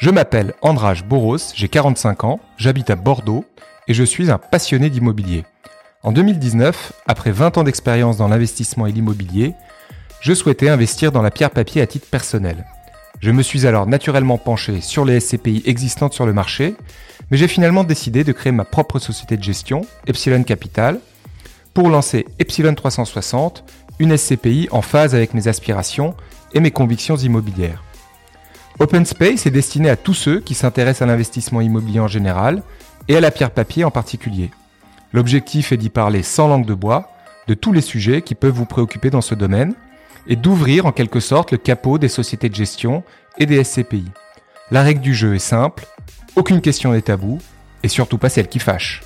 Je m'appelle Andrage Boros, j'ai 45 ans, j'habite à Bordeaux et je suis un passionné d'immobilier. En 2019, après 20 ans d'expérience dans l'investissement et l'immobilier, je souhaitais investir dans la pierre papier à titre personnel. Je me suis alors naturellement penché sur les SCPI existantes sur le marché, mais j'ai finalement décidé de créer ma propre société de gestion, Epsilon Capital, pour lancer Epsilon 360, une SCPI en phase avec mes aspirations et mes convictions immobilières. Open Space est destiné à tous ceux qui s'intéressent à l'investissement immobilier en général et à la pierre papier en particulier. L'objectif est d'y parler sans langue de bois de tous les sujets qui peuvent vous préoccuper dans ce domaine et d'ouvrir en quelque sorte le capot des sociétés de gestion et des SCPI. La règle du jeu est simple, aucune question n'est tabou et surtout pas celle qui fâche.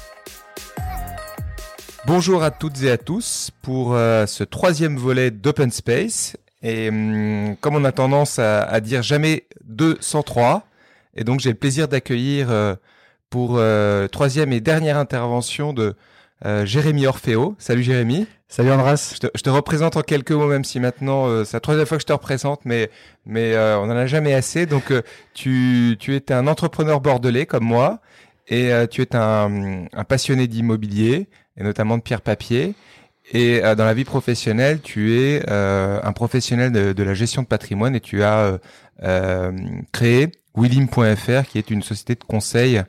Bonjour à toutes et à tous pour euh, ce troisième volet d'Open Space. Et hum, comme on a tendance à, à, dire jamais 2 sans 3, et donc j'ai le plaisir d'accueillir euh, pour euh, troisième et dernière intervention de euh, Jérémy Orfeo. Salut Jérémy. Salut Andras. Je te, je te, représente en quelques mots, même si maintenant c'est la troisième fois que je te représente, mais mais on en a jamais assez. Donc tu tu es un entrepreneur bordelais comme moi et tu es un, un passionné d'immobilier et notamment de pierre papier. Et euh, dans la vie professionnelle, tu es euh, un professionnel de, de, la gestion de patrimoine et tu as euh, créé Willim.fr, qui est une société de conseil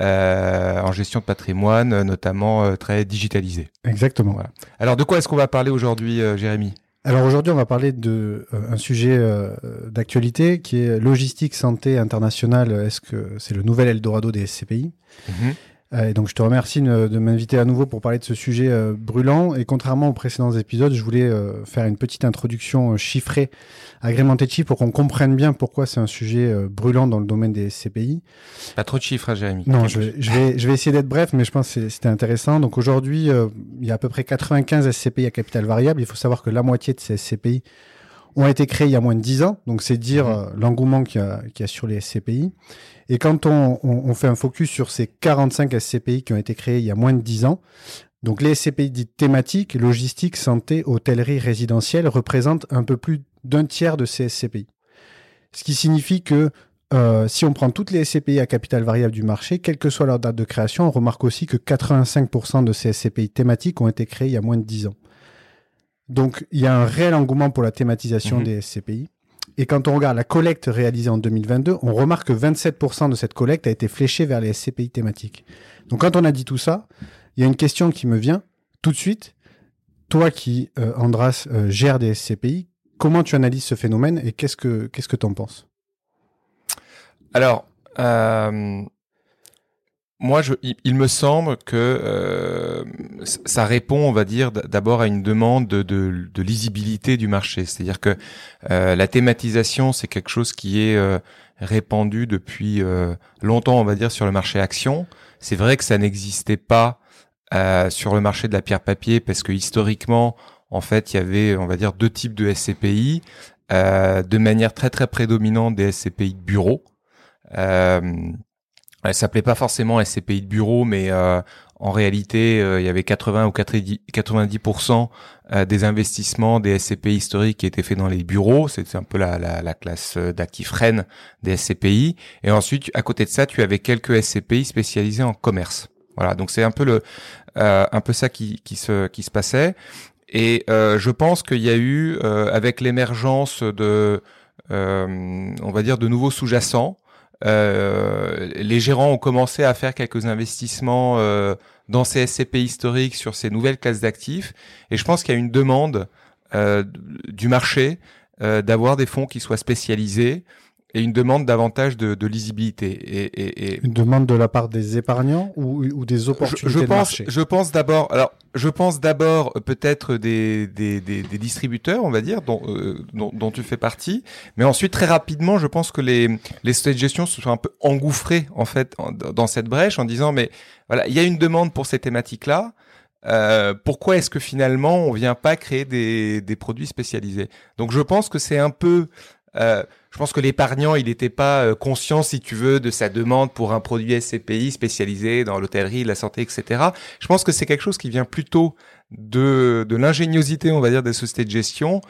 euh, en gestion de patrimoine, notamment euh, très digitalisée. Exactement. Voilà. Alors, de quoi est-ce qu'on va parler aujourd'hui, euh, Jérémy? Alors aujourd'hui, on va parler de euh, un sujet euh, d'actualité qui est logistique santé internationale. Est-ce que c'est le nouvel Eldorado des SCPI. Euh, et donc, je te remercie de m'inviter à nouveau pour parler de ce sujet euh, brûlant. Et contrairement aux précédents épisodes, je voulais euh, faire une petite introduction chiffrée, agrémentée de chiffres, pour qu'on comprenne bien pourquoi c'est un sujet brûlant dans le domaine des SCPI. Pas trop de chiffres, hein, Jérémy. Non, je vais, je vais, je vais essayer d'être bref, mais je pense que c'était intéressant. Donc aujourd'hui, il y a à peu près 95 SCPI à capital variable. Il faut savoir que la moitié de ces SCPI ont été créés il y a moins de 10 ans. Donc c'est dire mmh. l'engouement qu'il y, qu y, a sur les SCPI. Et quand on, on, on, fait un focus sur ces 45 SCPI qui ont été créés il y a moins de 10 ans, donc les SCPI dites thématiques, logistique, santé, hôtellerie, résidentielle, représentent un peu plus d'un tiers de ces SCPI. Ce qui signifie que euh, si on prend toutes les SCPI à capital variable du marché, quelle que soit leur date de création, on remarque aussi que 85% de ces SCPI thématiques ont été créés il y a moins de 10 ans. Donc il y a un réel engouement pour la thématisation mmh. des SCPI. Et quand on regarde la collecte réalisée en 2022, on remarque que 27% de cette collecte a été fléchée vers les SCPI thématiques. Donc quand on a dit tout ça, il y a une question qui me vient tout de suite. Toi qui, euh, Andras, euh, gère des SCPI, comment tu analyses ce phénomène et qu'est-ce que qu'est-ce que penses? Alors, euh, moi, je, il, me semble que euh, ça répond, on va dire, d'abord à une demande de, de, de lisibilité du marché. C'est-à-dire que euh, la thématisation, c'est quelque chose qui est euh, répandu depuis euh, longtemps, on va dire, sur le marché action. C'est vrai que ça n'existait pas euh, sur le marché de la pierre papier parce que historiquement, en fait, il y avait, on va dire, deux types de SCPI, euh, de manière très très prédominante des SCPI de bureau. Euh, elle s'appelait pas forcément SCPI de bureau, mais euh, en réalité, euh, il y avait 80 ou 90% euh, des investissements des SCPI historiques qui étaient faits dans les bureaux. C'était un peu la, la, la classe d'actifs reine des SCPI. Et ensuite, à côté de ça, tu avais quelques SCPI spécialisés en commerce. Voilà, donc c'est un peu le, euh, un peu ça qui, qui se, qui se passait. Et euh, je pense qu'il y a eu, avec l'émergence de, on va dire, de nouveaux sous-jacents, euh, les gérants ont commencé à faire quelques investissements euh, dans ces SCP historiques sur ces nouvelles classes d'actifs. Et je pense qu'il y a une demande euh, du marché euh, d'avoir des fonds qui soient spécialisés et une demande davantage de, de lisibilité. Et, et, et, Une demande de la part des épargnants ou, ou des opportunités je, je de pense, marché? Je pense d'abord, alors je pense d'abord peut-être des, des, des, des, distributeurs, on va dire, dont, euh, dont, dont, tu fais partie, mais ensuite très rapidement, je pense que les, les sociétés de gestion se sont un peu engouffrés en fait en, dans cette brèche en disant mais voilà, il y a une demande pour ces thématiques-là. Euh, pourquoi est-ce que finalement on vient pas créer des, des produits spécialisés? Donc je pense que c'est un peu euh, je pense que l'épargnant, il n'était pas euh, conscient, si tu veux, de sa demande pour un produit SCPI spécialisé dans l'hôtellerie, la santé, etc. Je pense que c'est quelque chose qui vient plutôt de, de l'ingéniosité, on va dire, des sociétés de gestion,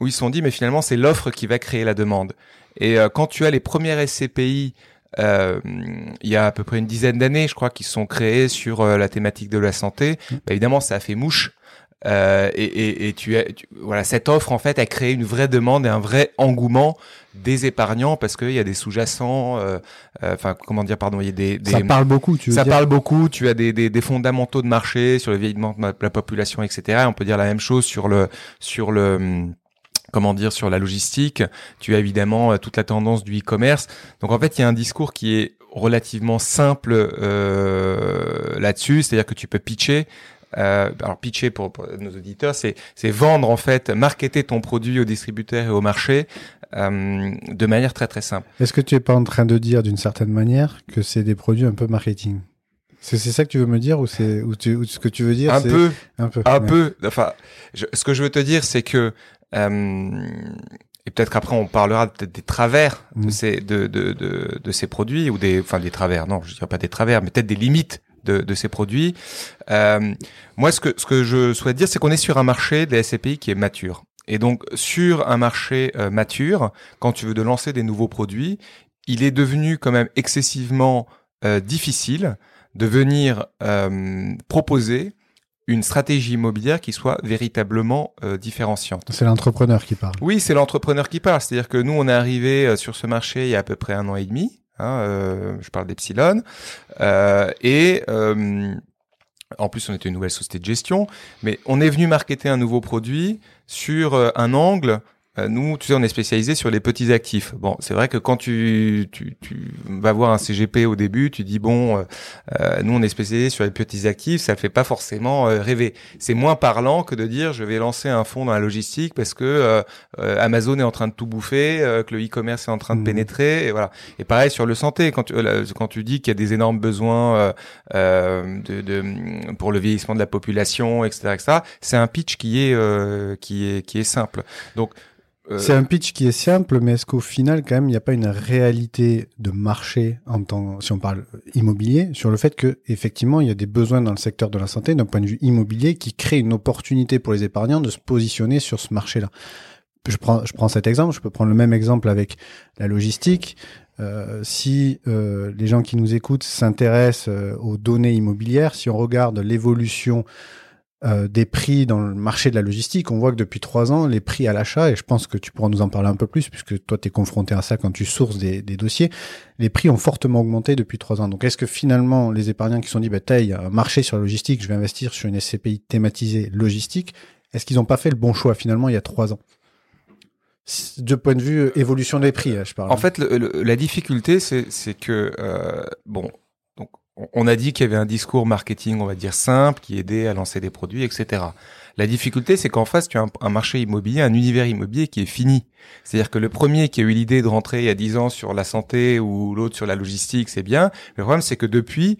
où ils se sont dit, mais finalement, c'est l'offre qui va créer la demande. Et euh, quand tu as les premières SCPI, euh, il y a à peu près une dizaine d'années, je crois, qui sont créées sur euh, la thématique de la santé, mmh. bah, évidemment, ça a fait mouche. Euh, et, et, et tu, as, voilà cette offre en fait a créé une vraie demande et un vrai engouement des épargnants parce qu'il y a des sous-jacents euh, euh, enfin comment dire pardon il y a des, des ça parle beaucoup tu veux ça parle beaucoup tu as des, des, des, fondamentaux de marché sur le vieillissement de la population etc on peut dire la même chose sur le sur le comment dire sur la logistique. Tu as évidemment toute la tendance du e-commerce. Donc en fait il y a un discours qui est relativement simple euh, là-dessus. C'est-à-dire que tu peux pitcher euh, alors pitcher pour, nos auditeurs, c'est c'est vendre en fait, marketer ton produit aux distributeurs et au marché euh, de manière très très simple. Est-ce que tu es pas en train de dire d'une certaine manière que c'est des produits un peu marketing? C'est ça que tu veux me dire ou c'est ou, ce que tu veux dire un peu. Un peu un peu. Enfin ce que je veux te dire c'est que euh, et peut-être qu'après on parlera peut-être des travers de mm. ces de, de, de, de, ces produits ou des enfin des travers. Non je dirais pas des travers mais peut-être des limites de, de ces produits. Euh, moi, ce que, ce que je souhaite dire, c'est qu'on est sur un marché des SCPI qui est mature. Et donc, sur un marché euh, mature, quand tu veux de lancer des nouveaux produits, il est devenu quand même excessivement euh, difficile de venir euh, proposer une stratégie immobilière qui soit véritablement euh, différenciante. C'est l'entrepreneur qui parle. Oui, c'est l'entrepreneur qui parle. C'est-à-dire que nous, on est arrivé sur ce marché il y a à peu près un an et demi. Hein, euh, je parle d'Epsilon. Euh, et euh, en plus, on était une nouvelle société de gestion, mais on est venu marketer un nouveau produit sur un angle nous, tu sais, on est spécialisé sur les petits actifs. Bon, c'est vrai que quand tu, tu, tu, vas voir un CGP au début, tu dis bon, euh, euh, nous on est spécialisé sur les petits actifs, ça fait pas forcément rêver. C'est moins parlant que de dire je vais lancer un fonds dans la logistique parce que Amazon est en train de tout bouffer, que le e-commerce est en train de mmh. pénétrer, et voilà. Et pareil sur le santé, quand tu, quand tu dis qu'il y a des énormes besoins de, de, pour le vieillissement de la population, etc., etc., c'est un pitch qui est qui est qui est simple. Donc euh, c'est un pitch qui est simple, mais est-ce qu'au final, quand même, il n'y a pas une réalité de marché en tant, si on parle immobilier, sur le fait que effectivement, il y a des besoins dans le secteur de la santé, d'un point de vue immobilier, qui crée une opportunité pour les épargnants de se positionner sur ce marché-là. Je prends, je prends cet exemple. Je peux prendre le même exemple avec la logistique. Euh, si euh, les gens qui nous écoutent s'intéressent euh, aux données immobilières, si on regarde l'évolution euh, des prix dans le marché de la logistique, on voit que depuis trois ans, les prix à l'achat, et je pense que tu pourras nous en parler un peu plus, puisque toi, tu es confronté à ça quand tu sources des, dossiers, les prix ont fortement augmenté depuis trois ans. Donc, est-ce que finalement, les épargnants qui se sont dit, bah, il y a un marché sur la logistique, je vais investir sur une SCPI thématisée logistique, est-ce qu'ils n'ont pas fait le bon choix finalement il y a trois ans? De point de vue euh, évolution des prix, je parle. En fait, la difficulté, c'est que euh, bon, on a dit qu'il y avait un discours marketing, on va dire simple, qui aidait à lancer des produits, etc. La difficulté, c'est qu'en face, tu as un, marché immobilier, un univers immobilier qui est fini. C'est-à-dire que le premier qui a eu l'idée de rentrer il y a 10 ans sur la santé ou l'autre sur la logistique, c'est bien. Le problème, c'est que depuis,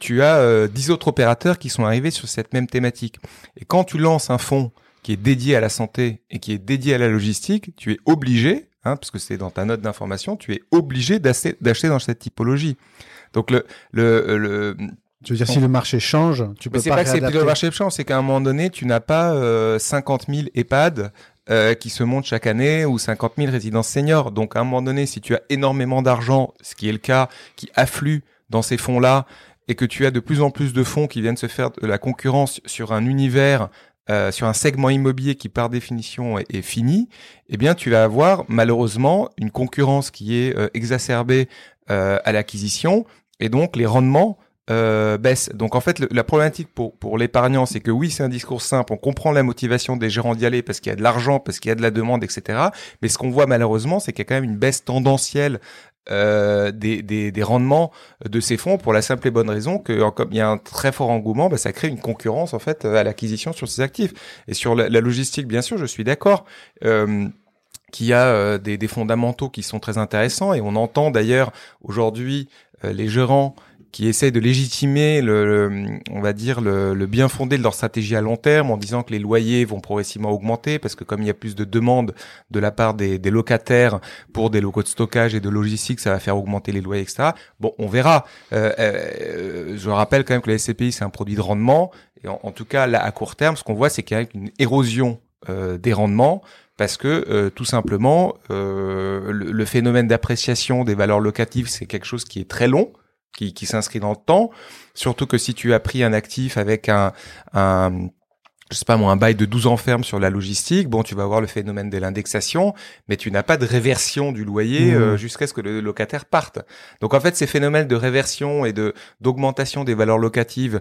tu as euh, 10 autres opérateurs qui sont arrivés sur cette même thématique. Et quand tu lances un fonds qui est dédié à la santé et qui est dédié à la logistique, tu es obligé, hein, parce que c'est dans ta note d'information, tu es obligé d'acheter dans cette typologie. Donc le le, le tu veux dire, si le marché change, tu peux mais pas. C'est pas que c'est le marché change, c'est qu'à un moment donné, tu n'as pas euh, 50 000 EHPAD euh, qui se montent chaque année ou 50 000 résidences seniors. Donc à un moment donné, si tu as énormément d'argent, ce qui est le cas, qui afflue dans ces fonds-là, et que tu as de plus en plus de fonds qui viennent se faire de la concurrence sur un univers euh, sur un segment immobilier qui par définition est, est, fini, eh bien tu vas avoir malheureusement une concurrence qui est euh, exacerbée euh, à l'acquisition et donc les rendements euh, baissent. Donc en fait, la problématique pour, pour l'épargnant, c'est que oui, c'est un discours simple, on comprend la motivation des gérants d'y aller parce qu'il y a de l'argent, parce qu'il y a de la demande, etc. Mais ce qu'on voit malheureusement, c'est qu'il y a quand même une baisse tendancielle euh, des, des, rendements de ces fonds pour la simple et bonne raison que comme il y a un très fort engouement, bah, ça crée une concurrence en fait à l'acquisition sur ces actifs. Et sur la, logistique, bien sûr, je suis d'accord. Euh, qu'il y a euh, des, des, fondamentaux qui sont très intéressants et on entend d'ailleurs aujourd'hui les gérants qui essayent de légitimer le, on va dire le, le, bien fondé de leur stratégie à long terme en disant que les loyers vont progressivement augmenter parce que comme il y a plus de demandes de la part des, des locataires pour des locaux de stockage et de logistique, ça va faire augmenter les loyers, etc. Bon, on verra. Euh, euh, je rappelle quand même que la SCPI c'est un produit de rendement et en, tout cas là à court terme, ce qu'on voit c'est qu'il y a une érosion euh, des rendements parce que euh, tout simplement euh, le, le, phénomène d'appréciation des valeurs locatives c'est quelque chose qui est très long qui, qui s'inscrit dans le temps. Surtout que si tu as pris un actif avec un, un je sais pas moi, un bail de 12 ans ferme sur la logistique, bon, tu vas avoir le phénomène de l'indexation, mais tu n'as pas de réversion du loyer mmh. euh, jusqu'à ce que le locataire parte. Donc en fait, ces phénomènes de réversion et de d'augmentation des valeurs locatives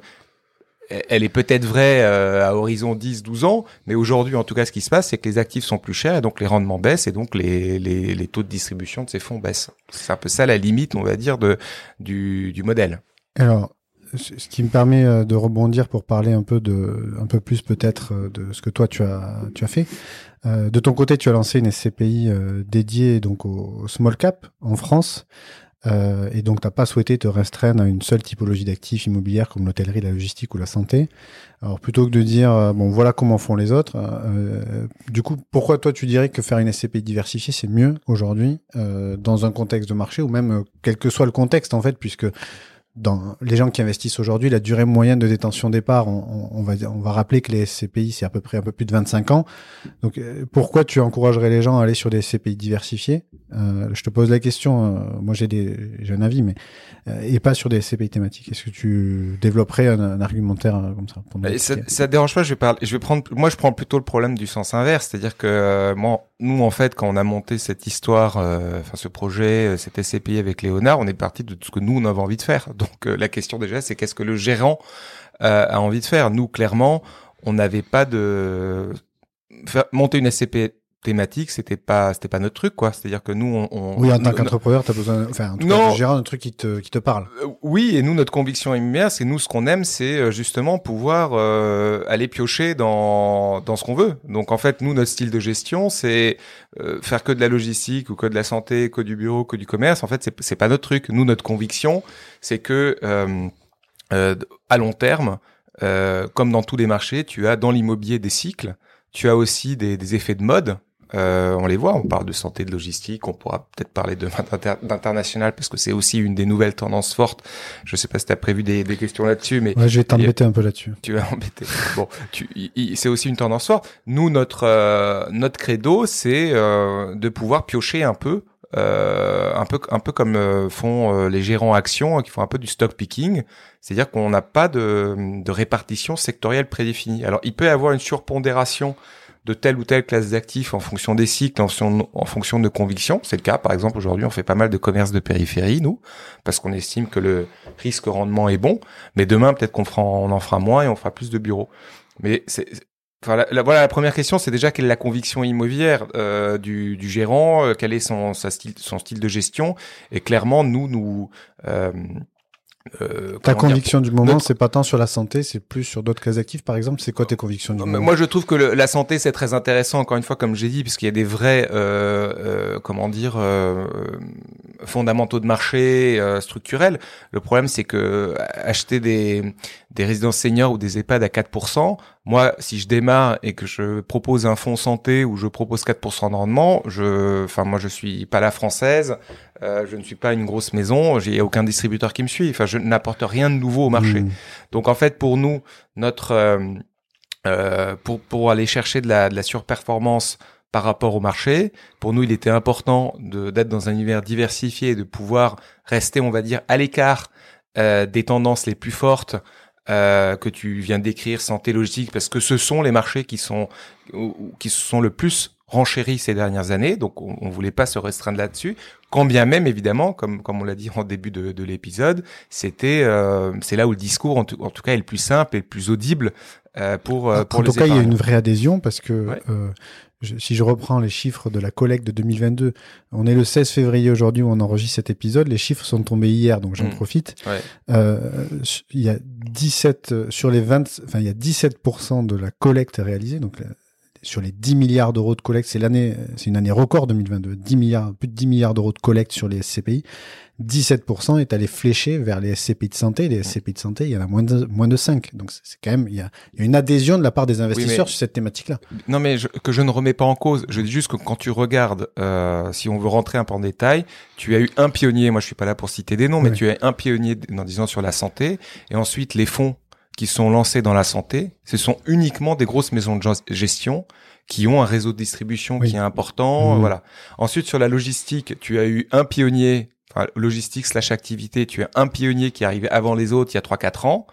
elle est peut-être vraie euh, à horizon 10-12 ans, mais aujourd'hui, en tout cas, ce qui se passe, c'est que les actifs sont plus chers et donc les rendements baissent et donc les, les, les taux de distribution de ces fonds baissent. C'est un peu ça la limite, on va dire, de, du, du modèle. Alors, ce qui me permet euh, de rebondir pour parler un peu de, un peu plus peut-être euh, de ce que toi tu as, tu as fait. de ton côté, tu as lancé une SCPI dédiée donc au small cap en France. Euh, et donc, tu n'as pas souhaité te restreindre à une seule typologie d'actifs immobilières comme l'hôtellerie, la logistique ou la santé. Alors, plutôt que de dire, euh, bon, voilà comment font les autres, euh, du coup, pourquoi toi, tu dirais que faire une SCPI diversifiée, c'est mieux aujourd'hui euh, dans un contexte de marché ou même euh, quel que soit le contexte, en fait, puisque dans les gens qui investissent aujourd'hui, la durée moyenne de détention départ, on, on, va on va rappeler que les SCPI c'est à peu près un peu plus de 25 ans. Donc euh, pourquoi tu encouragerais les gens à aller sur des SCPI diversifiés? Euh, Je te pose la question. Euh, moi j'ai un avis, mais euh, et pas sur des SCPI thématiques. Est-ce que tu développerais un, un argumentaire euh, comme ça, pour ça, ça dérange pas. Je vais parler. Je vais prendre. Moi je prends plutôt le problème du sens inverse, c'est-à-dire que moi nous en fait quand on a monté cette histoire, enfin ce projet, cette SCPI avec Léonard, on est parti de tout ce que nous on avait envie de faire. Donc euh, la question déjà, c'est qu'est-ce que le gérant euh, a envie de faire? Nous, clairement, on n'avait pas de monter une SCP thématique, c'était pas c'était pas notre truc quoi. C'est-à-dire que nous on, on Oui, en tant qu'entrepreneur, tu as besoin enfin en tout non, cas, de gérer un truc qui te qui te parle. Euh, oui, et nous notre conviction immédiate, c'est nous ce qu'on aime, c'est justement pouvoir euh, aller piocher dans dans ce qu'on veut. Donc en fait, nous notre style de gestion, c'est euh, faire que de la logistique ou que de la santé, que du bureau, que du commerce. En fait, c'est c'est pas notre truc. Nous notre conviction, c'est que à long terme, comme dans tous les marchés, tu as dans l'immobilier des cycles tu as aussi des, des effets de mode euh, on les voit, on parle de santé, de logistique, on pourra peut-être parler d'international parce que c'est aussi une des nouvelles tendances fortes. Je sais pas si tu as prévu des, des questions là-dessus, mais ouais, je vais t'embêter un peu là-dessus. Tu vas embêter. bon, c'est aussi une tendance forte. Nous, notre euh, notre credo, c'est euh, de pouvoir piocher un peu. Euh, un peu un peu comme font les gérants actions hein, qui font un peu du stock picking, c'est-à-dire qu'on n'a pas de, de répartition sectorielle prédéfinie. Alors il peut y avoir une surpondération de telle ou telle classe d'actifs en fonction des cycles, en fonction, de convictions. C'est le cas, par exemple, aujourd'hui, on fait pas mal de commerce de périphérie, nous, parce qu'on estime que le risque rendement est bon. Mais demain, peut-être qu'on on en fera moins et on fera plus de bureaux. Mais c'est, la, voilà, la première question, c'est déjà quelle est la conviction immobilière euh, du, du, gérant, euh, quel est son, sa style, son style de gestion. Et clairement, nous, nous, euh, euh, Ta conviction du moment, c'est pas tant sur la santé, c'est plus sur d'autres cas actifs, par exemple. C'est quoi tes convictions du moment Moi, je trouve que le, la santé, c'est très intéressant. Encore une fois, comme j'ai dit, puisqu'il y a des vrais, euh, euh, comment dire, euh, fondamentaux de marché euh, structurels. Le problème, c'est que acheter des des résidences seniors ou des EHPAD à 4%, moi, si je démarre et que je propose un fonds santé où je propose 4% de rendement, je, enfin, moi, je suis pas la française, euh, je ne suis pas une grosse maison, j'ai aucun distributeur qui me suit. Enfin, je n'apporte rien de nouveau au marché. Mmh. Donc, en fait, pour nous, notre euh, euh, pour pour aller chercher de la de la surperformance par rapport au marché. Pour nous, il était important d'être dans un univers diversifié et de pouvoir rester, on va dire, à l'écart euh, des tendances les plus fortes euh, que tu viens d'écrire, santé logique, parce que ce sont les marchés qui sont qui sont le plus renchéris ces dernières années. Donc, on, on voulait pas se restreindre là-dessus. Quand bien même, évidemment, comme comme on l'a dit en début de, de l'épisode, c'était euh, c'est là où le discours, en tout, en tout, cas, est le plus simple et le plus audible euh, pour euh, pour en tout cas, il y a une vraie adhésion parce que ouais. Euh, si je reprends les chiffres de la collecte de 2022, on est le 16 février aujourd'hui où on enregistre cet épisode. Les chiffres sont tombés hier, donc j'en mmh. profite. Ouais. Euh, il y a 17 sur les 20, enfin il y a 17% de la collecte réalisée, donc sur les 10 milliards d'euros de collecte, c'est l'année, c'est une année record 2022, 10 milliards, plus de 10 milliards d'euros de collecte sur les SCPI. 17% est allé flécher vers les SCPI de santé. Les SCPI de santé, il y en a moins de, moins de 5. Donc c'est quand même, il y, a, il y a une adhésion de la part des investisseurs sur cette thématique-là. Non, mais je, que je ne remets pas en cause. Je dis juste que quand tu regardes, euh, si on veut rentrer un peu en détail, tu as eu un pionnier. Moi, je suis pas là pour citer des noms, mais tu as un pionnier en disant sur la santé, et ensuite les fonds qui sont lancés dans la santé, ce sont uniquement des grosses maisons de gestion qui ont un réseau de distribution qui est important. Mmh. Voilà. Ensuite, sur la logistique, tu as eu un pionnier enfin, logistique slash activité, tu as un pionnier qui est arrivé avant les autres il y a 3-4 ans.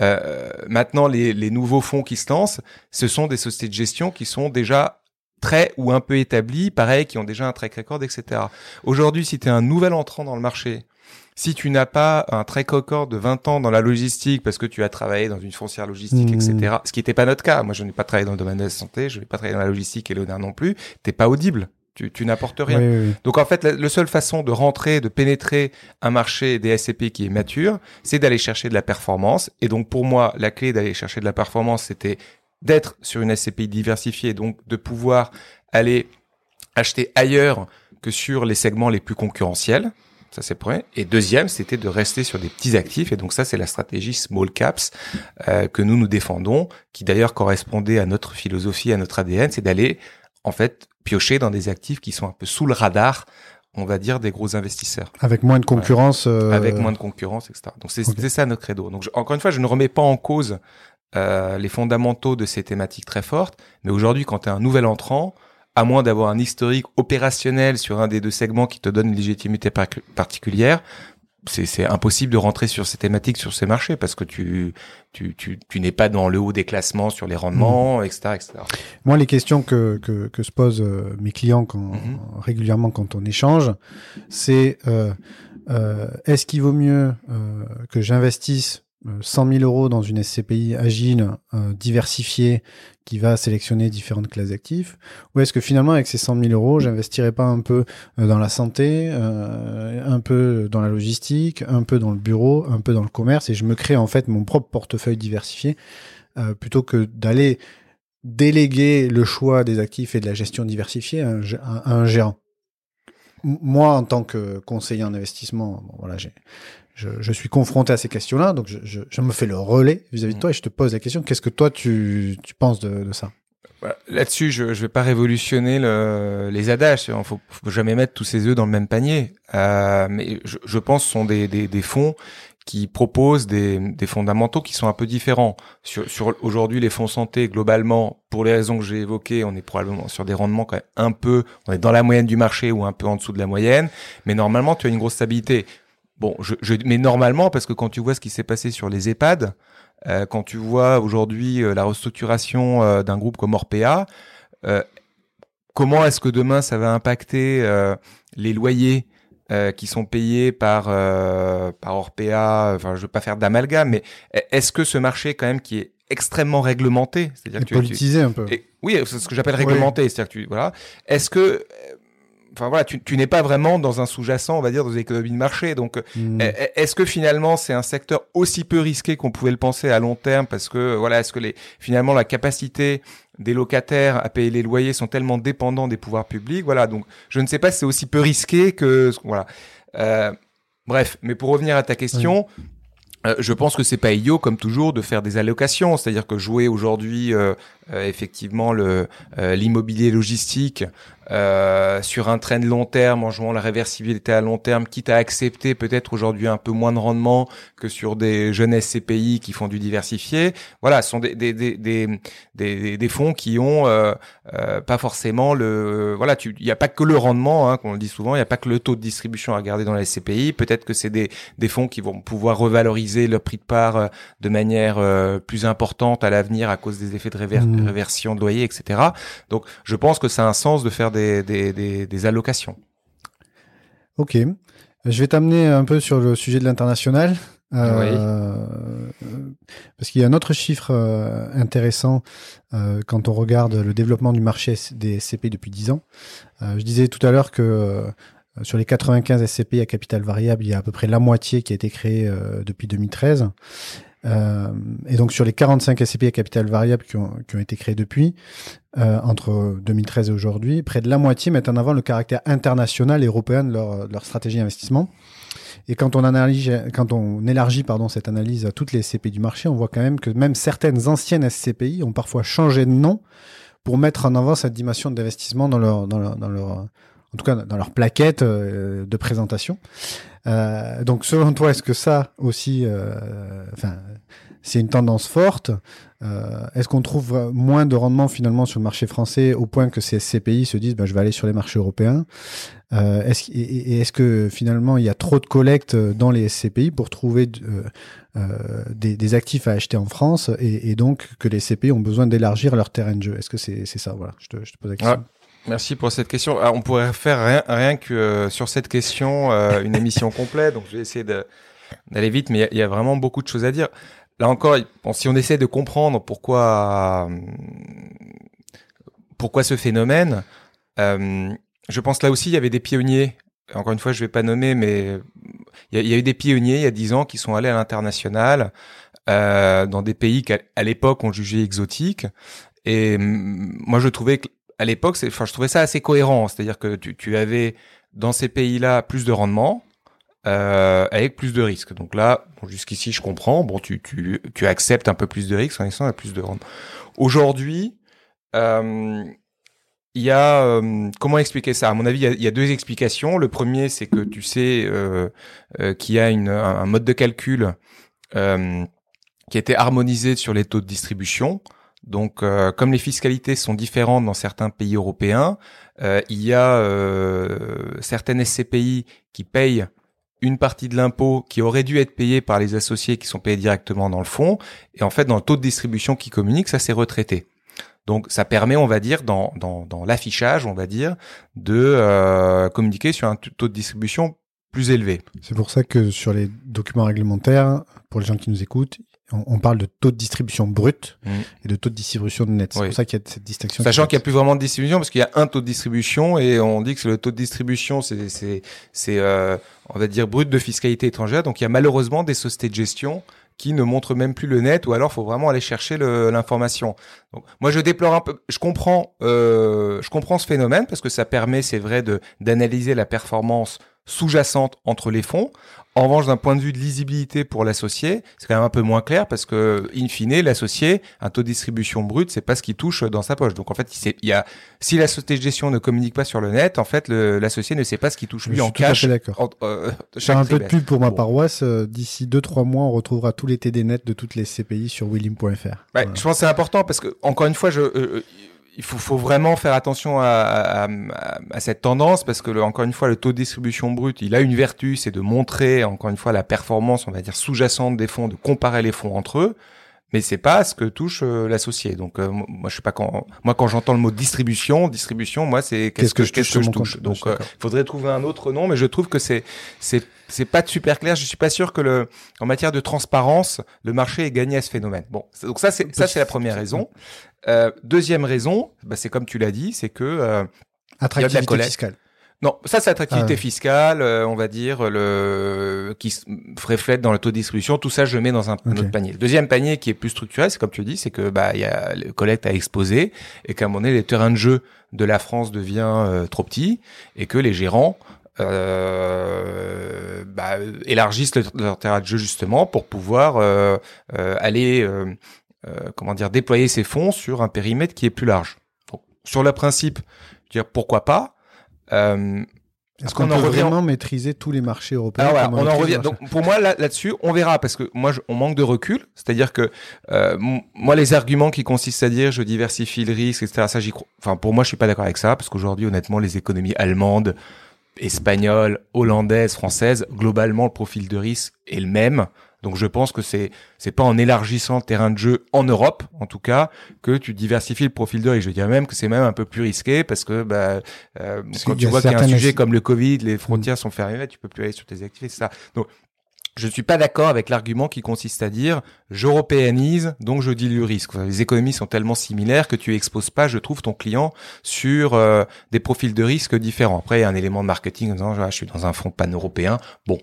Euh, maintenant, les, les nouveaux fonds qui se lancent, ce sont des sociétés de gestion qui sont déjà très ou un peu établies, pareil, qui ont déjà un track record, etc. Aujourd'hui, si tu es un nouvel entrant dans le marché, si tu n'as pas un track record de 20 ans dans la logistique parce que tu as travaillé dans une foncière logistique, mmh. etc., ce qui n'était pas notre cas. Moi, je n'ai pas travaillé dans le domaine de la santé, je n'ai pas travaillé dans la logistique et Léonard non plus. T'es pas audible tu, tu n'apportes rien. Donc en fait, la, seule façon de rentrer, de pénétrer un marché des SCP qui est mature, c'est d'aller chercher de la performance. Et donc pour moi, la clé d'aller chercher de la performance, c'était d'être sur une SCPI diversifiée, donc de pouvoir aller acheter ailleurs que sur les segments les plus concurrentiels. Ça, c'est premier. Et deuxième, c'était de rester sur des petits actifs. Et donc ça, c'est la stratégie small caps euh, que nous nous défendons, qui d'ailleurs correspondait à notre philosophie, à notre ADN, c'est d'aller en fait piocher dans des actifs qui sont un peu sous le radar on va dire des gros investisseurs. Avec moins de concurrence. Euh, Avec moins de concurrence, etc. Donc c'est ça notre credo. Donc encore une fois, je ne remets pas en cause euh, les fondamentaux de ces thématiques très fortes, mais aujourd'hui, quand tu es un nouvel entrant, à moins d'avoir un historique opérationnel sur un des deux segments qui te donne une légitimité particulière, c'est impossible de rentrer sur ces thématiques, sur ces marchés, parce que tu, tu, tu, tu n'es pas dans le haut des classements sur les rendements, etc., mmh. etc. Moi, les questions que, que, que se posent euh, mes clients quand, mmh. régulièrement quand on échange, c'est euh, euh, est-ce qu'il vaut mieux euh, que j'investisse 100 000 euros dans une SCPI agile, euh, diversifiée, qui va sélectionner différentes classes d'actifs. Ou est-ce que finalement, avec ces 100 000 euros, j'investirais pas un peu euh, dans la santé, euh, un peu dans la logistique, un peu dans le bureau, un peu dans le commerce, et je me crée en fait mon propre portefeuille diversifié, plutôt que d'aller déléguer le choix des actifs et de la gestion diversifiée à un, gérant? Moi, en tant que conseiller en investissement, voilà, j'ai je, je, suis confronté à ces questions-là, donc je, je, je, me fais le relais vis-à-vis de toi et je te pose la question. Qu'est-ce que toi tu, tu penses de, de ça? Là-dessus, je ne vais pas révolutionner le, les adages. Il faut, faut jamais mettre tous ses œufs dans le même panier. Euh, mais je, je, pense que ce sont des, des, des fonds qui proposent des, des, fondamentaux qui sont un peu différents. Sur, sur aujourd'hui, les fonds santé, globalement, pour les raisons que j'ai évoquées, on est probablement sur des rendements quand même un peu, on est dans la moyenne du marché ou un peu en dessous de la moyenne. Mais normalement, tu as une grosse stabilité. Bon, je, je, mais normalement, parce que quand tu vois ce qui s'est passé sur les EHPAD, euh, quand tu vois aujourd'hui euh, la restructuration euh, d'un groupe comme Orpea, euh, comment est-ce que demain ça va impacter les loyers qui sont payés par par Orpea? Enfin, je veux pas faire d'amalgame, mais est-ce que ce marché quand même qui est extrêmement réglementé, c'est-à-dire que politisé un peu. oui, c'est ce que j'appelle réglementé, c'est-à-dire que tu voilà. Est-ce que enfin voilà, tu, tu n'es pas vraiment dans un sous-jacent, on va dire, dans une économie de marché. Donc, hmm. est-ce que finalement c'est un secteur aussi peu risqué qu'on pouvait le penser à long terme Parce que voilà, est-ce que les finalement la capacité des locataires à payer les loyers sont tellement dépendants des pouvoirs publics? Voilà, donc je ne sais pas si c'est aussi peu risqué que voilà. Euh, bref, mais pour revenir à ta question. Euh, je pense que c'est pas idiot, comme toujours, de faire des allocations, c'est-à-dire que jouer aujourd'hui euh, euh, effectivement le l'immobilier logistique euh, sur un train de long terme en jouant la réversibilité à long terme, quitte à accepter peut-être aujourd'hui un peu moins de rendement que sur des jeunes SCPI qui font du diversifié. Voilà, ce sont des, des, des, des, des, fonds qui ont euh, euh, pas forcément le... Voilà, il n'y a pas que le rendement, hein, comme on le dit souvent, il n'y a pas que le taux de distribution à regarder dans les SCPI. Peut-être que c'est des, des fonds qui vont pouvoir revaloriser leur prix de part de manière plus importante à l'avenir à cause des effets de mmh. réversion de loyer, etc. Donc, je pense que ça a un sens de faire des, des, des, allocations. Ok. Je vais t'amener un peu sur le sujet de l'international. Euh, parce qu'il y a un autre chiffre euh, intéressant euh, quand on regarde le développement du marché des SCP depuis 10 ans. je disais tout à l'heure que sur les 95 SCP à capital variable, il y a à peu près la moitié qui a été créée depuis 2013. Euh, et donc sur les 45 SCPI à capital variable qui ont, qui ont été créés depuis, euh, entre 2013 et aujourd'hui, près de la moitié mettent en avant le caractère international et européen de leur, de leur stratégie d'investissement. Et quand on analyse, quand on élargit pardon cette analyse à toutes les SCPI du marché, on voit quand même que même certaines anciennes SCPI ont parfois changé de nom pour mettre en avant cette dimension d'investissement dans leur, dans leur, dans leur, en tout cas dans leur plaquette euh, de présentation. Euh, donc selon toi, est-ce que ça aussi, euh, enfin, c'est une tendance forte euh, Est-ce qu'on trouve moins de rendement finalement sur le marché français au point que ces CPI se disent, bah, je vais aller sur les marchés européens euh, est-ce, et, est-ce que finalement il y a trop de collectes dans les SCPI pour trouver des, des, actifs à acheter en France et, et, donc que les CPI ont besoin d'élargir leur terrain de jeu? Est-ce que c'est, c'est ça? Voilà, je te, je te pose la question. Merci pour cette question. Alors, on pourrait faire rien, rien que euh, sur cette question euh, une émission complète, donc je vais essayer d'aller vite, mais il y, y, a vraiment beaucoup de choses à dire. Là encore, bon, si on essaie de comprendre pourquoi pourquoi ce phénomène, euh, je pense là aussi il y avait des pionniers. Encore une fois, je vais pas nommer, mais il y, a, y a eu des pionniers il y a dix ans qui sont allés à l'international euh, dans des pays qu'à l'époque on jugeait exotiques. Et moi, je trouvais que à l'époque, enfin, je trouvais ça assez cohérent. C'est-à-dire que tu, avais dans ces pays-là plus de rendement euh, avec plus de risques. Donc là, jusqu'ici, je comprends. Bon, tu, acceptes un peu plus de risques en à plus de rendement. Aujourd'hui, euh, il y a euh, comment expliquer ça? À mon avis, il y a, deux explications. Le premier, c'est que tu sais qu'il y a un mode de calcul qui été harmonisé sur les taux de distribution. Donc, euh, comme les fiscalités sont différentes dans certains pays européens, euh, il y a euh, certaines SCPI qui payent une partie de l'impôt qui aurait dû être payé par les associés qui sont payés directement dans le fonds. Et en fait, dans le taux de distribution qui communique, ça s'est retraité. Donc, ça permet, on va dire, dans, l'affichage, on va dire, de communiquer sur un taux de distribution plus élevé. C'est pour ça que sur les documents réglementaires, pour les gens qui nous écoutent, on, parle de taux de distribution brut mmh. et de taux de distribution net. C'est oui. pour ça qu'il y a cette distinction. Sachant qu'il n'y a plus vraiment de distribution parce qu'il y a un taux de distribution et on dit que le taux de distribution, c'est, c'est, c'est euh, on va dire brut de fiscalité étrangère. Donc il y a malheureusement des sociétés de gestion qui ne montrent même plus le net ou alors faut vraiment aller chercher l'information. Donc moi je déplore un peu, je comprends, euh, je comprends ce phénomène parce que ça permet, c'est vrai, de d'analyser la performance sous-jacente entre les fonds. En revanche, d'un point de vue de lisibilité pour l'associé, c'est quand même un peu moins clair parce que, in fine, l'associé, un taux de distribution brut, c'est pas ce qu'il touche dans sa poche. Donc, en fait, il y a, si la société de gestion ne communique pas sur le net, en fait, l'associé ne sait pas ce qu'il touche lui Je en cash. d'accord. Euh, un peu de pub pour ma paroisse. Euh, D'ici deux, trois mois, on retrouvera tous les TD net de toutes les CPI sur willim.fr. Ouais, voilà. Je pense que c'est important parce que, encore une fois, je, euh, il faut, faut, vraiment faire attention à, à, à, cette tendance parce que le, encore une fois le taux de distribution brut il a une vertu c'est de montrer encore une fois la performance on va dire sous-jacente des fonds de comparer les fonds entre eux mais c'est pas ce que touche euh, l'associé donc euh, moi je sais pas quand moi quand j'entends le mot distribution distribution moi c'est qu'est-ce que, qu'est-ce que je touche donc il euh, faudrait trouver un autre nom mais je trouve que c'est c'est c'est pas super clair. Je suis pas sûr que le, en matière de transparence, le marché ait gagné à ce phénomène. Bon, donc ça c'est ça c'est la première raison. Euh, deuxième raison, bah, c'est comme tu l'as dit, c'est que attractivité fiscale. Non, ça c'est attractivité ah fiscale, euh, on va dire le qui se reflète dans le taux de distribution. Tout ça, je mets dans un, okay. autre panier. Le deuxième panier qui est plus structurel, c'est comme tu dis, c'est que bah il y a le collecte à exposer et qu'à un moment donné, les terrains de jeu de la France devient euh, trop petit et que les gérants euh, bah, élargissent leur, leur, terrain de jeu justement pour pouvoir aller, comment dire, déployer ces fonds sur un périmètre qui est plus large. Donc, sur le principe, dire pourquoi pas. Euh, est-ce qu'on qu peut revient... vraiment maîtriser tous les marchés européens Alors, voilà, on, en revient. Donc, pour moi, là, là-dessus, on verra parce que moi, je, on manque de recul. C'est-à-dire que euh, moi, les arguments qui consistent à dire je diversifie le risque, etc. Ça, j'y crois. Enfin, pour moi, je suis pas d'accord avec ça parce qu'aujourd'hui, honnêtement, les économies allemandes, espagnole, hollandaise, française, globalement le profil de risque est le même. Donc je pense que c'est c'est pas en élargissant le terrain de jeu en Europe, en tout cas, que tu diversifies le profil de risque. Je dirais même que c'est même un peu plus risqué parce que bah, euh, quand tu vois qu'il y a un sujet comme le Covid, les frontières mmh. sont fermées, tu peux plus aller sur tes activités, ça. Donc je ne suis pas d'accord avec l'argument qui consiste à dire j'européanise, donc je dilue le risque. Les économies sont tellement similaires que tu exposes pas, je trouve, ton client sur euh, des profils de risque différents. Après, il y a un élément de marketing en disant je suis dans un fonds pan-européen. Bon,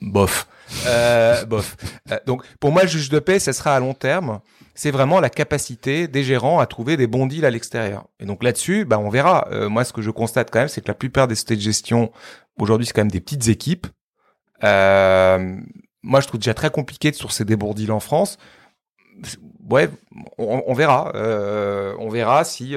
bof. Euh, bof. Euh, donc pour moi, le juge de paix, ce sera à long terme. C'est vraiment la capacité des gérants à trouver des bons deals à l'extérieur. Et donc là-dessus, bah, on verra. Euh, moi, ce que je constate quand même, c'est que la plupart des sociétés de gestion, aujourd'hui, c'est quand même des petites équipes. Euh, moi, je trouve déjà très compliqué de sourcer des bons deals en France. Ouais, on, on verra. Euh, on verra si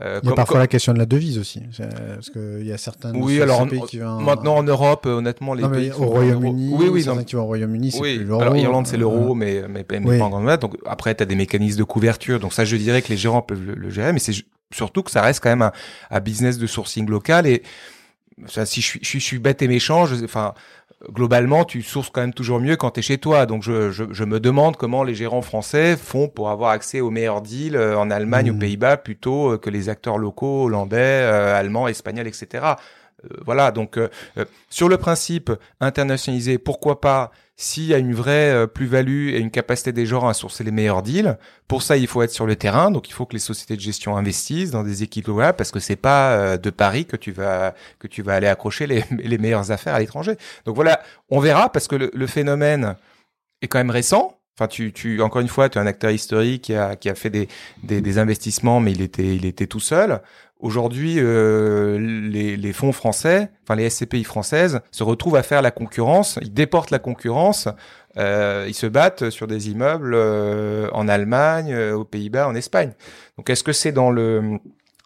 euh, il y a parfois la question de la devise aussi, parce qu'il y a certains oui, alors pays qui vont... maintenant en Europe, euh, honnêtement, les non, pays au Royaume-Uni, oui, oui, certains qui vont au Royaume-Uni, c'est oui. l'euro. Alors Irlande, c'est l'euro, mais mais, mais oui. pas en grande Donc après, tu as des mécanismes de couverture, donc ça, je dirais que les gérants peuvent le, gérer, mais c'est surtout que ça reste quand même un, un, business de sourcing local et ça, si je suis, je suis, je suis bête et méchant, je, enfin globalement, tu sources quand même toujours mieux quand tu es chez toi. Donc, je, je, je, me demande comment les gérants français font pour avoir accès aux meilleurs deals euh, en Allemagne, aux mmh. Pays-Bas, plutôt euh, que les acteurs locaux, hollandais, euh, allemands, espagnols, etc. voilà, donc sur le principe internationalisé, pourquoi pas s'il y a une vraie euh, plus-value et une capacité des gens à sourcer les meilleurs deals, pour ça, il faut être sur le terrain. Donc, il faut que les sociétés de gestion investissent dans des équipes locales parce que c'est pas euh, de Paris que tu vas que tu vas aller accrocher les, les meilleures affaires à l'étranger. Donc voilà, on verra parce que le, le, phénomène est quand même récent. Enfin, tu, tu, encore une fois, tu es un acteur historique qui a, qui a fait des, des, des investissements, mais il était, il était tout seul. Aujourd'hui, euh, les, les, fonds français, enfin les SCPI françaises, se retrouvent à faire la concurrence. Ils déportent la concurrence. Euh, ils se battent sur des immeubles euh, en Allemagne, euh, aux Pays-Bas, en Espagne. Donc, est-ce que c'est dans le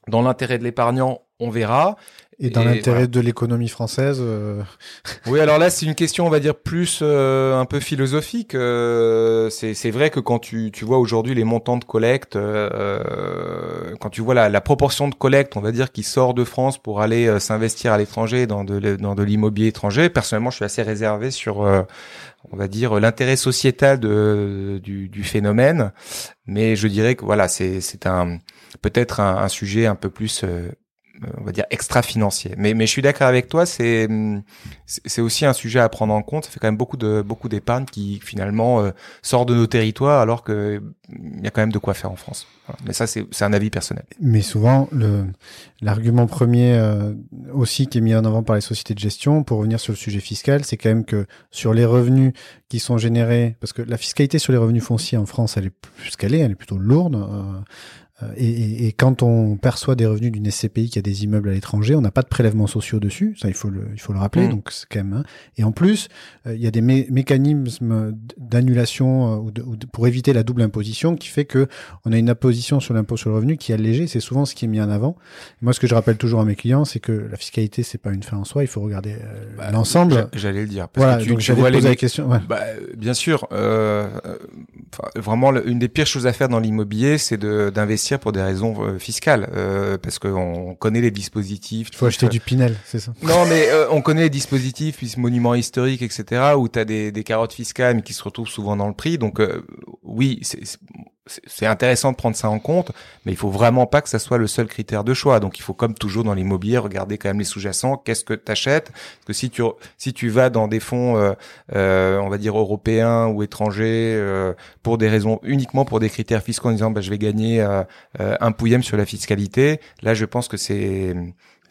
dans l'intérêt de l'épargnant? On verra. Et dans l'intérêt de l'économie française euh, Oui, alors là, c'est une question, on va dire, plus euh, un peu philosophique. Euh, c'est vrai que quand tu, tu vois aujourd'hui les montants de collecte, quand tu vois la, la, proportion de collecte, on va dire, qui sort de France pour aller s'investir à l'étranger dans de, dans de l'immobilier étranger, personnellement, je suis assez réservé sur, on va dire, l'intérêt sociétal de, du, du, phénomène. Mais je dirais que voilà, c'est un peut-être un, un, sujet un peu plus euh, on va dire extra-financier. Mais, mais je suis d'accord avec toi, c'est c'est aussi un sujet à prendre en compte. Ça fait quand même beaucoup de beaucoup d'épargne qui finalement euh, sort de nos territoires, alors que il y a quand même de quoi faire en France. Mais ça, c'est un avis personnel. Mais souvent, le l'argument premier euh, aussi qui est mis en avant par les sociétés de gestion, pour revenir sur le sujet fiscal, c'est quand même que sur les revenus qui sont générés, parce que la fiscalité sur les revenus fonciers en France, elle est plus qu'elle est, elle est plutôt lourde. Euh, et, et, quand on perçoit des revenus d'une SCPI qui a des immeubles à l'étranger, on n'a pas de prélèvements sociaux dessus, ça il faut le, il faut le rappeler. Mm. Donc c'est quand même. Hein. Et en plus, euh, il y a des mécanismes d'annulation euh, ou, pour éviter la double imposition qui fait que on a une imposition sur l'impôt sur le revenu qui est allégée. C'est souvent ce qui est mis en avant. moi, ce que je rappelle toujours à mes clients, c'est que la fiscalité c'est pas une fin en soi. Il faut regarder bah, l'ensemble. J'allais le dire. Parce voilà, que tu, donc j'allais poser la question. Ouais. Bah, bien sûr. Euh, vraiment, une des pires choses à faire dans l'immobilier, c'est d'investir pour des raisons euh, fiscales, euh, parce qu'on connaît les dispositifs. Il faut acheter du Pinel, c'est ça Non, mais euh, on connaît les dispositifs, puis monuments historiques, etc., où tu as des, des carottes fiscales, mais qui se retrouvent souvent dans le prix. Donc oui, c'est c'est intéressant de prendre ça en compte, mais il faut vraiment pas que ça soit le seul critère de choix. Donc il faut comme toujours dans l'immobilier regarder quand même les sous-jacents. Qu'est-ce que tu achètes Parce que si tu si tu vas dans des fonds, euh, euh, on va dire européens ou étrangers, euh, pour des raisons uniquement pour des critères fiscaux en disant bah, je vais gagner un pouillem sur la fiscalité, là je pense que c'est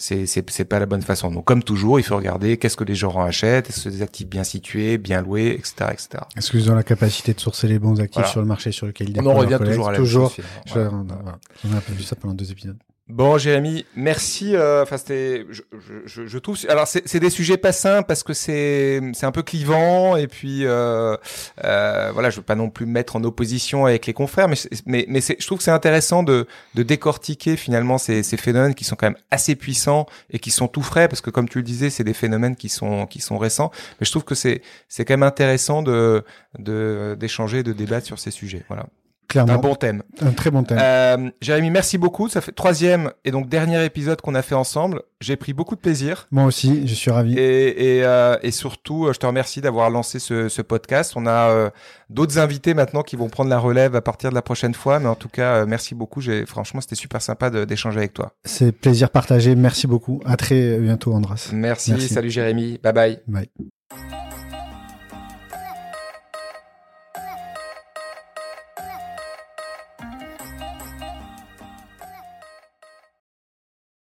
c'est c'est pas la bonne façon. Donc comme toujours, il faut regarder qu'est-ce que les gens achètent, est-ce que des actifs bien situés, bien loués, etc., etc. Est-ce qu'ils ont la capacité de sourcer les bons actifs sur le marché sur lequel ils On en revient toujours à la toujours. Chose, on a un peu vu ça pendant deux épisodes. Bon, Jérémy, merci. Euh, enfin, c'était, je, je, je, trouve. Alors, c'est des sujets pas simples parce que c'est c'est un peu clivant et puis euh, euh, voilà, je veux pas non plus me mettre en opposition avec les confrères, mais mais mais je trouve que c'est intéressant de de décortiquer finalement ces ces phénomènes qui sont quand même assez puissants et qui sont tout frais parce que comme tu le disais, c'est des phénomènes qui sont qui sont récents. Mais je trouve que c'est c'est quand même intéressant de de d'échanger, de débattre sur ces sujets. Voilà. Clairement. Un bon thème. Un très bon thème. Euh, Jérémy, merci beaucoup. Ça fait troisième et donc dernier épisode qu'on a fait ensemble. J'ai pris beaucoup de plaisir. Moi aussi, je suis ravi. Et, et, euh, et surtout, je te remercie d'avoir lancé ce, ce, podcast. On a euh, d'autres invités maintenant qui vont prendre la relève à partir de la prochaine fois. Mais en tout cas, euh, merci beaucoup. J'ai franchement, c'était super sympa d'échanger avec toi. C'est plaisir partagé. Merci beaucoup. À très bientôt, Andras. merci. Salut, Jérémy. Bye bye. Bye.